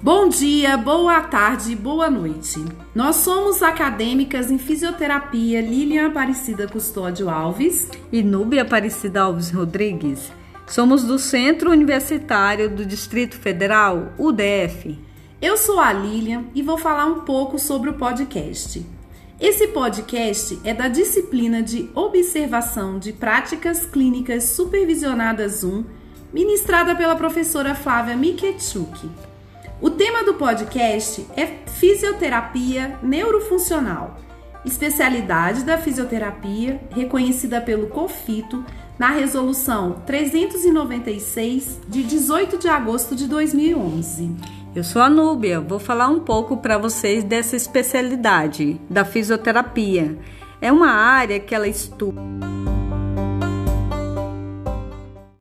Bom dia, boa tarde, boa noite. Nós somos acadêmicas em fisioterapia Lilian Aparecida Custódio Alves e Núbia Aparecida Alves Rodrigues. Somos do Centro Universitário do Distrito Federal, UDF. Eu sou a Lilian e vou falar um pouco sobre o podcast. Esse podcast é da disciplina de Observação de Práticas Clínicas Supervisionadas 1, ministrada pela professora Flávia Miketchuk. O tema do podcast é fisioterapia neurofuncional, especialidade da fisioterapia reconhecida pelo COFITO na resolução 396 de 18 de agosto de 2011. Eu sou a Núbia, vou falar um pouco para vocês dessa especialidade da fisioterapia. É uma área que ela estuda